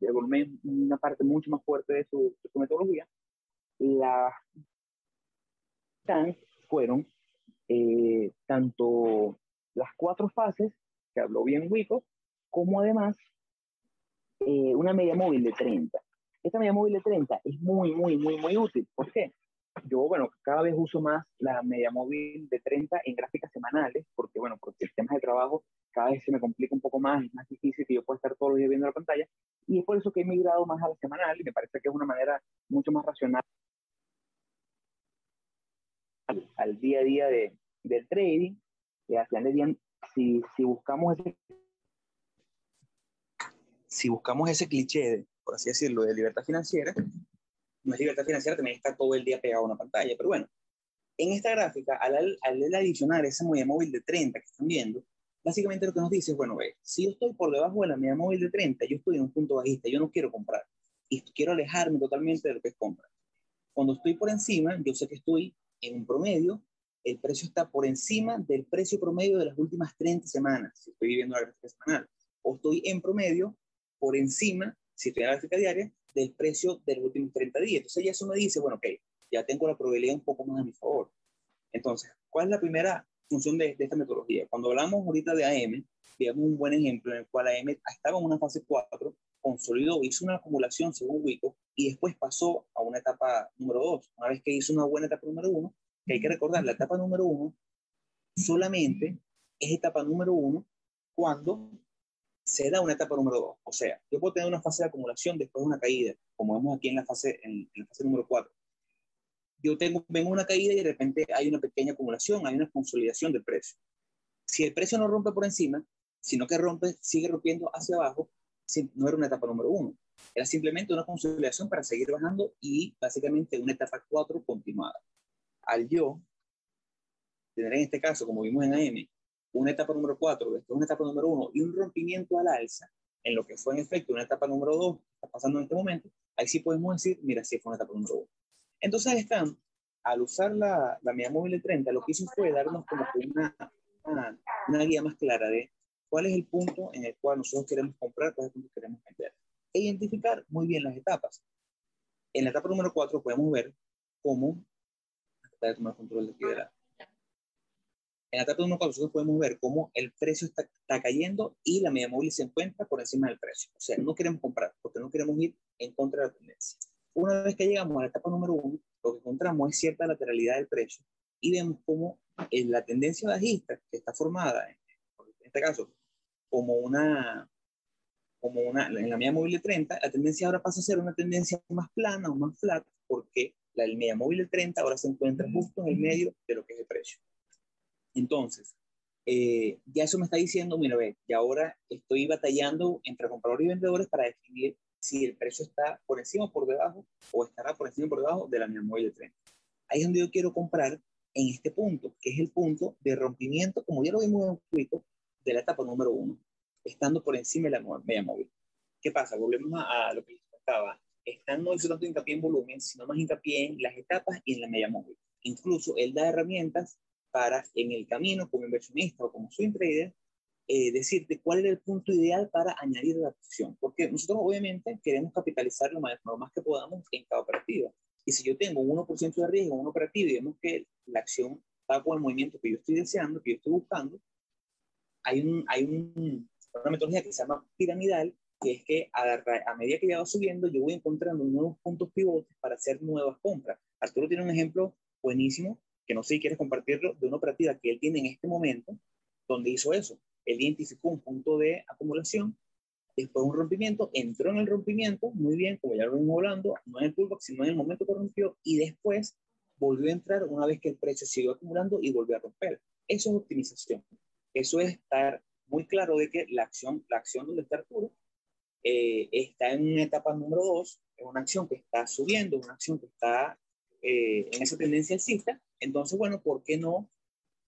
el volumen una parte mucho más fuerte de su, de su metodología, las fueron eh, tanto las cuatro fases, que habló bien Wico, como además eh, una media móvil de 30. Esta media móvil de 30 es muy, muy, muy, muy útil. ¿Por qué? Yo, bueno, cada vez uso más la media móvil de 30 en gráficas semanales, porque, bueno, porque el tema de trabajo cada vez se me complica un poco más, es más difícil que yo pueda estar todos los días viendo la pantalla, y es por eso que he migrado más a la semanal, y me parece que es una manera mucho más racional al, día a día de, del trading, y al final del día, si, si buscamos ese si buscamos ese cliché, de, por así decirlo, de libertad financiera, no es libertad financiera, también está todo el día pegado a una pantalla. Pero bueno, en esta gráfica, al, al adicionar esa media móvil de 30 que están viendo, básicamente lo que nos dice es, bueno, ve, si yo estoy por debajo de la media móvil de 30, yo estoy en un punto bajista, yo no quiero comprar y quiero alejarme totalmente de lo que es compra. Cuando estoy por encima, yo sé que estoy en un promedio, el precio está por encima del precio promedio de las últimas 30 semanas, si estoy viviendo la gráfica semanal, o estoy en promedio por encima, si estoy en la gráfica diaria, del precio de los últimos 30 días. Entonces ya eso me dice, bueno, ok, ya tengo la probabilidad un poco más a mi favor. Entonces, ¿cuál es la primera función de, esta metodología? Cuando hablamos ahorita de AM, veamos un buen ejemplo en el cual AM estaba en una fase 4, consolidó, hizo una acumulación según Wico y después pasó a una etapa número 2. Una vez que hizo una buena etapa número 1, que hay que recordar, la etapa número 1 solamente es etapa número 1 cuando se da una etapa número 2. O sea, yo puedo tener una fase de acumulación después de una caída, como vemos aquí en la fase, en, la fase número 4. Yo tengo, vengo una caída y de repente hay una pequeña acumulación, hay una consolidación del precio. Si el precio no rompe por encima, sino que rompe, sigue rompiendo hacia abajo, no era una etapa número 1. Era simplemente una consolidación para seguir bajando y básicamente una etapa 4 continuada. Al yo tener en este caso, como vimos en AM, una etapa número 4, después una etapa número 1 y un rompimiento al alza, en lo que fue en efecto una etapa número 2, está pasando en este momento, ahí sí podemos decir, mira, sí fue una etapa número 1. Entonces, están, al usar la, la media móvil de 30, lo que hizo fue darnos como una, una, una, guía más clara de cuál es el punto en el cual nosotros queremos comprar, cuál es el punto que queremos vender. E identificar muy bien las etapas. En la etapa número 4 podemos ver cómo, de tomar control de la, en la etapa número 4 nosotros podemos ver cómo el precio está, está, cayendo y la media móvil se encuentra por encima del precio. O sea, no queremos comprar porque no queremos ir en contra de la tendencia. Una vez que llegamos a la etapa número 1, lo que encontramos es cierta lateralidad del precio y vemos cómo en la tendencia bajista que está formada, en este caso, como una, como una, en la media móvil de 30, la tendencia ahora pasa a ser una tendencia más plana o más flat porque la media móvil de 30 ahora se encuentra justo en el medio de lo que es el precio. Entonces, eh, ya eso me está diciendo, mira, ve, y ahora estoy batallando entre compradores y vendedores para definir si el precio está por encima o por debajo o estará por encima o por debajo de la media móvil de 30. Ahí es donde yo quiero comprar en este punto, que es el punto de rompimiento, como ya lo vimos en un poquito, de la etapa número uno, estando por encima de la media móvil. ¿Qué pasa? Volvemos a, lo que les contaba. Están no hizo tanto hincapié en volumen, sino más hincapié en las etapas y en la media móvil. Incluso él da herramientas para en el camino como inversionista o como swing trader, eh, decirte cuál era el punto ideal para añadir la posición. Porque nosotros obviamente queremos capitalizar lo más, lo más que podamos en cada operativa. Y si yo tengo un 1% de riesgo en una operativa y vemos que la acción va con el movimiento que yo estoy deseando, que yo estoy buscando, hay, un, hay un, una metodología que se llama piramidal, que es que a, a, medida que ya va subiendo, yo voy encontrando nuevos puntos pivotes para hacer nuevas compras. Arturo tiene un ejemplo buenísimo que no sé si quieres compartirlo, de una operativa que él tiene en este momento, donde hizo eso. Él identificó un punto de acumulación, después un rompimiento, entró en el rompimiento, muy bien, como ya lo venimos hablando, no en el pullback, sino en el momento que rompió, y después volvió a entrar una vez que el precio siguió acumulando y volvió a romper. Eso es optimización. Eso es estar muy claro de que la acción, la acción donde está Arturo eh, está en una etapa número dos, es una acción que está subiendo, una acción que está eh, en esa tendencia alcista. Entonces, bueno, ¿por qué no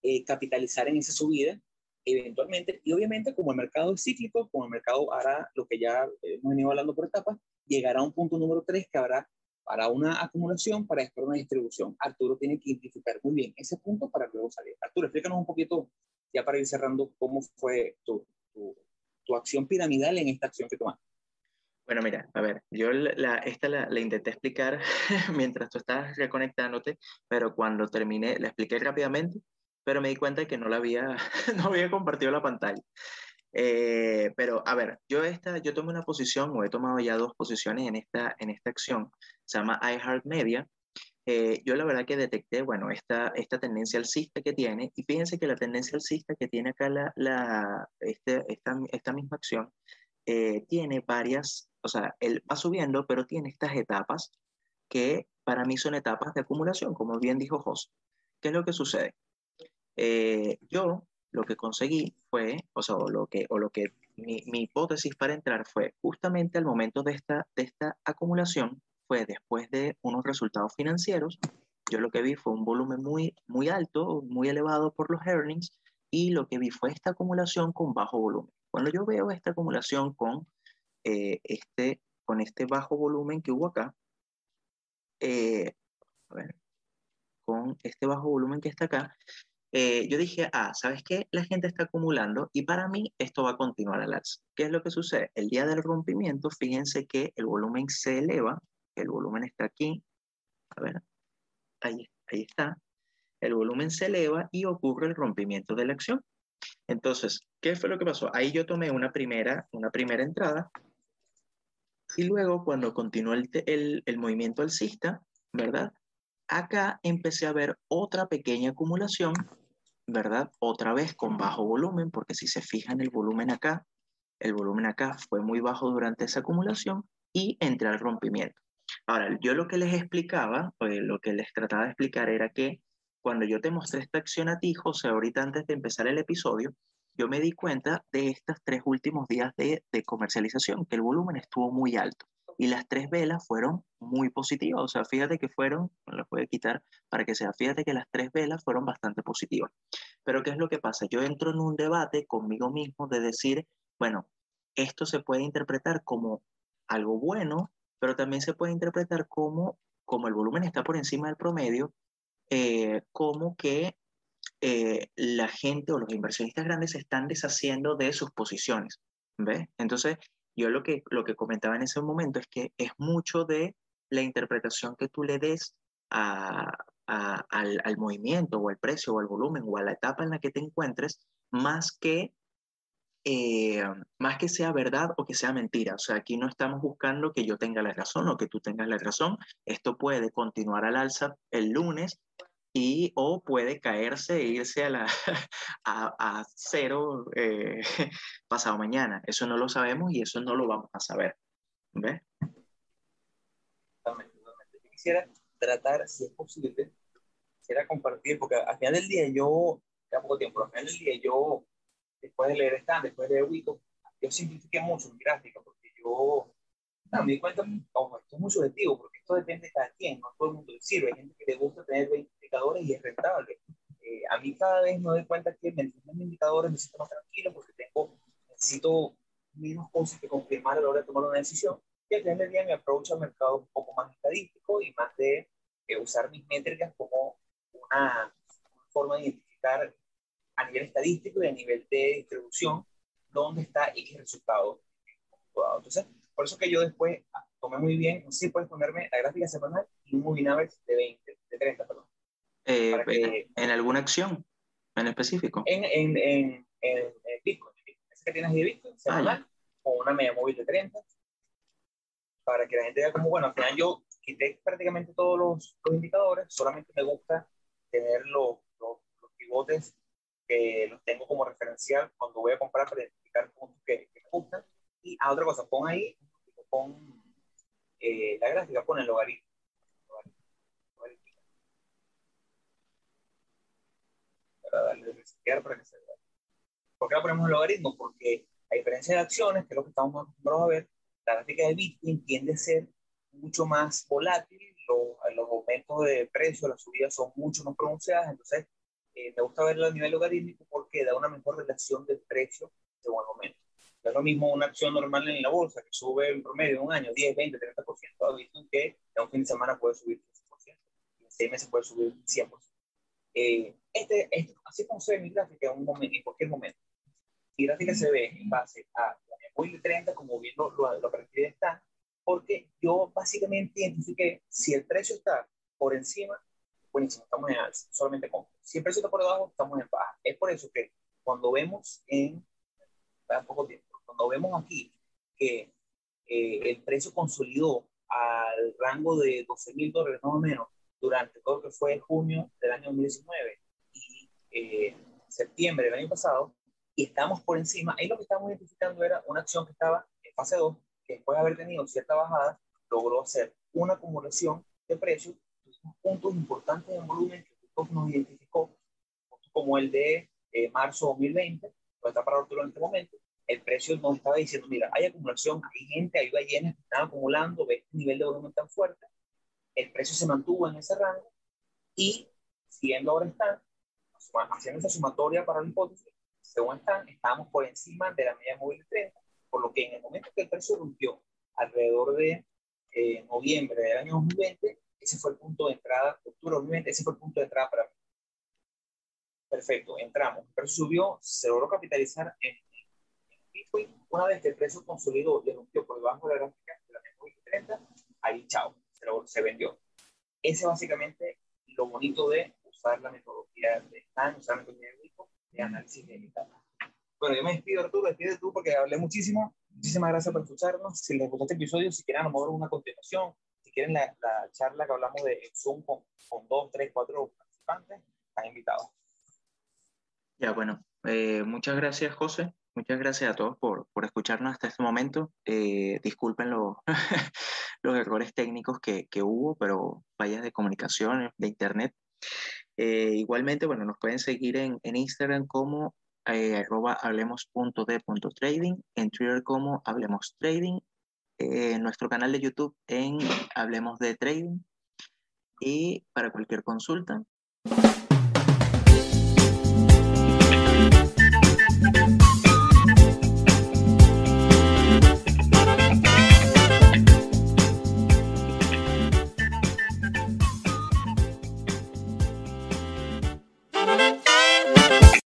eh, capitalizar en esa subida eventualmente? Y obviamente, como el mercado es cíclico, como el mercado hará lo que ya hemos venido hablando por etapas, llegará a un punto número tres que habrá para una acumulación, para después una distribución. Arturo tiene que identificar muy bien ese punto para luego salir. Arturo, explícanos un poquito, ya para ir cerrando, cómo fue tu, tu, tu acción piramidal en esta acción que tomaste. Bueno, mira, a ver, yo la, esta la, la, intenté explicar [LAUGHS] mientras tú estabas reconectándote, pero cuando terminé, la expliqué rápidamente, pero me di cuenta de que no la había, [LAUGHS] no había compartido la pantalla. Eh, pero, a ver, yo, esta, yo tomé una posición, o he tomado ya dos posiciones en esta, en esta acción, se llama iHeartMedia. Eh, yo la verdad que detecté, bueno, esta, esta tendencia alcista que tiene, y fíjense que la tendencia alcista que tiene acá la, la, este, esta, esta misma acción, eh, tiene varias, o sea, él va subiendo, pero tiene estas etapas que para mí son etapas de acumulación, como bien dijo José. ¿Qué es lo que sucede? Eh, yo lo que conseguí fue, o sea, lo que, o lo que mi, mi, hipótesis para entrar fue justamente al momento de esta, de esta acumulación, fue después de unos resultados financieros, yo lo que vi fue un volumen muy, muy alto, muy elevado por los earnings, y lo que vi fue esta acumulación con bajo volumen. Cuando yo veo esta acumulación con, eh, este, con este bajo volumen que hubo acá, eh, a ver, con este bajo volumen que está acá, eh, yo dije, ah, ¿sabes qué? La gente está acumulando y para mí esto va a continuar al alza. ¿Qué es lo que sucede? El día del rompimiento, fíjense que el volumen se eleva, el volumen está aquí, a ver, ahí, ahí está, el volumen se eleva y ocurre el rompimiento de la acción. Entonces, ¿qué fue lo que pasó? Ahí yo tomé una primera, una primera entrada y luego cuando continuó el, el, movimiento alcista, ¿verdad? Acá empecé a ver otra pequeña acumulación ¿verdad? Otra vez con bajo volumen, porque si se fijan el volumen acá, el volumen acá fue muy bajo durante esa acumulación y entré al rompimiento. Ahora, yo lo que les explicaba, o lo que les trataba de explicar era que cuando yo te mostré esta acción a ti, José, ahorita antes de empezar el episodio, yo me di cuenta de estos tres últimos días de, comercialización, que el volumen estuvo muy alto y las tres velas fueron muy positivas. O sea, fíjate que fueron, las voy a quitar para que sea, fíjate que las tres velas fueron bastante positivas. Pero ¿qué es lo que pasa? Yo entro en un debate conmigo mismo de decir, bueno, esto se puede interpretar como algo bueno, pero también se puede interpretar como, como el volumen está por encima del promedio, eh, como que eh, la gente o los inversionistas grandes se están deshaciendo de sus posiciones. ¿Ves? Entonces, yo lo que, lo que comentaba en ese momento es que es mucho de la interpretación que tú le des al, al, movimiento o al precio o al volumen o a la etapa en la que te encuentres, más que, eh, más que sea verdad o que sea mentira. O sea, aquí no estamos buscando que yo tenga la razón o que tú tengas la razón. Esto puede continuar al alza el lunes y o puede caerse e irse a, la, [LAUGHS] a, a cero eh, [LAUGHS] pasado mañana. Eso no lo sabemos y eso no lo vamos a saber. ¿Ves? Yo quisiera tratar, si es posible, quisiera compartir, porque al final del día yo, ya poco tiempo, al final del día yo, después de leer Stan, después de leer Wicco, yo simplifiqué mucho mi gráfica, porque yo no, me di cuenta, ojo, esto es muy subjetivo, porque esto depende de cada quien, no todo el mundo le sirve. Hay gente que le gusta tener 20 indicadores y es rentable. Eh, a mí cada vez me doy cuenta que mientras más indicadores me siento más tranquilo porque tengo, necesito menos cosas que confirmar a la hora de tomar una decisión. Y al final del día me approach al mercado un poco más estadístico y más de eh, usar mis métricas como una forma de identificar a nivel estadístico y a nivel de distribución dónde está X resultado. Entonces, por eso que yo después tomé muy bien, no sé si puedes ponerme la gráfica semanal y un moving average de 20, de 30, perdón. Eh, que, ¿En alguna acción en específico? En, en, en, en, Bitcoin. Ese que tienes de Bitcoin semanal, ah, con una media móvil de 30, para que la gente vea como, bueno, al final yo quité prácticamente todos los, los indicadores, solamente me gusta tener los, los, los, pivotes que los tengo como referencial cuando voy a comprar para identificar puntos que, que me gustan. Y a otra cosa, pon ahí, pon eh, la gráfica, pon el logaritmo. para darle para que se vea. ¿Por qué la ponemos en logaritmo? Porque a diferencia de acciones, que es lo que estamos acostumbrados a ver, la gráfica de Bitcoin tiende a ser mucho más volátil, los, los aumentos de precio, las subidas son mucho más pronunciadas, entonces eh, me gusta verlo a nivel logarítmico porque da una mejor relación del precio según el momento. No es lo mismo una acción normal en la bolsa que sube en promedio un año 10, 20, 30%, a Bitcoin que en un fin de semana puede subir 15%, en seis meses puede subir 100%. Eh, este, este, así ve mi gráfica en, un momento, en cualquier momento. Mi gráfica se ve en base a la muy 30, como viendo lo, lo que está, porque yo básicamente identifiqué si el precio está por encima, buenísimo, estamos en alza, solamente con. Si el precio está por debajo, estamos en baja. Es por eso que cuando vemos en, poco tiempo, cuando vemos aquí que eh, el precio consolidó al rango de 12 mil dólares más o menos durante todo lo que fue junio del año 2019 y eh, septiembre del año pasado, y estamos por encima, ahí lo que estamos identificando era una acción que estaba en fase 2, que después de haber tenido cierta bajada, logró hacer una acumulación de precios, puntos importantes en volumen que nos identificó, como el de eh, marzo 2020, que está para en este momento, el precio nos estaba diciendo, mira, hay acumulación, hay gente, hay ballenas que están acumulando, ve este nivel de volumen tan fuerte, el precio se mantuvo en ese rango y siguiendo ahora están, haciendo esa sumatoria para la hipótesis, según están, estamos por encima de la media móvil de 30, por lo que en el momento que el precio rompió alrededor de eh, noviembre del año 2020, ese fue el punto de entrada, octubre de 2020, ese fue el punto de entrada para mí. Perfecto, entramos. Precio subió, se logró capitalizar en, Bitcoin. Una vez que el precio consolidó y rompió por debajo de la gráfica de la de 30, ahí chao, se, se vendió. Ese es básicamente lo bonito de usar la metodología de STAN, usar la metodología de Bitcoin de análisis de etapas. Bueno, yo me despido, Arturo, despide tú porque hablé muchísimo. Muchísimas gracias por escucharnos. Si les gustó este episodio, si quieren a lo una continuación, quieren la, la charla que hablamos de Zoom con, con, dos, tres, cuatro participantes, están invitados. Ya, bueno, eh, muchas gracias, José. Muchas gracias a todos por, por escucharnos hasta este momento. Eh, disculpen lo, [LAUGHS] los errores técnicos que, que, hubo, pero fallas de comunicación, de internet. Eh, igualmente, bueno, nos pueden seguir en, en Instagram como eh, arroba hablemos.d.trading, en Twitter como Hablemos Trading, eh, nuestro canal de YouTube en Hablemos de Trading. Y para cualquier consulta,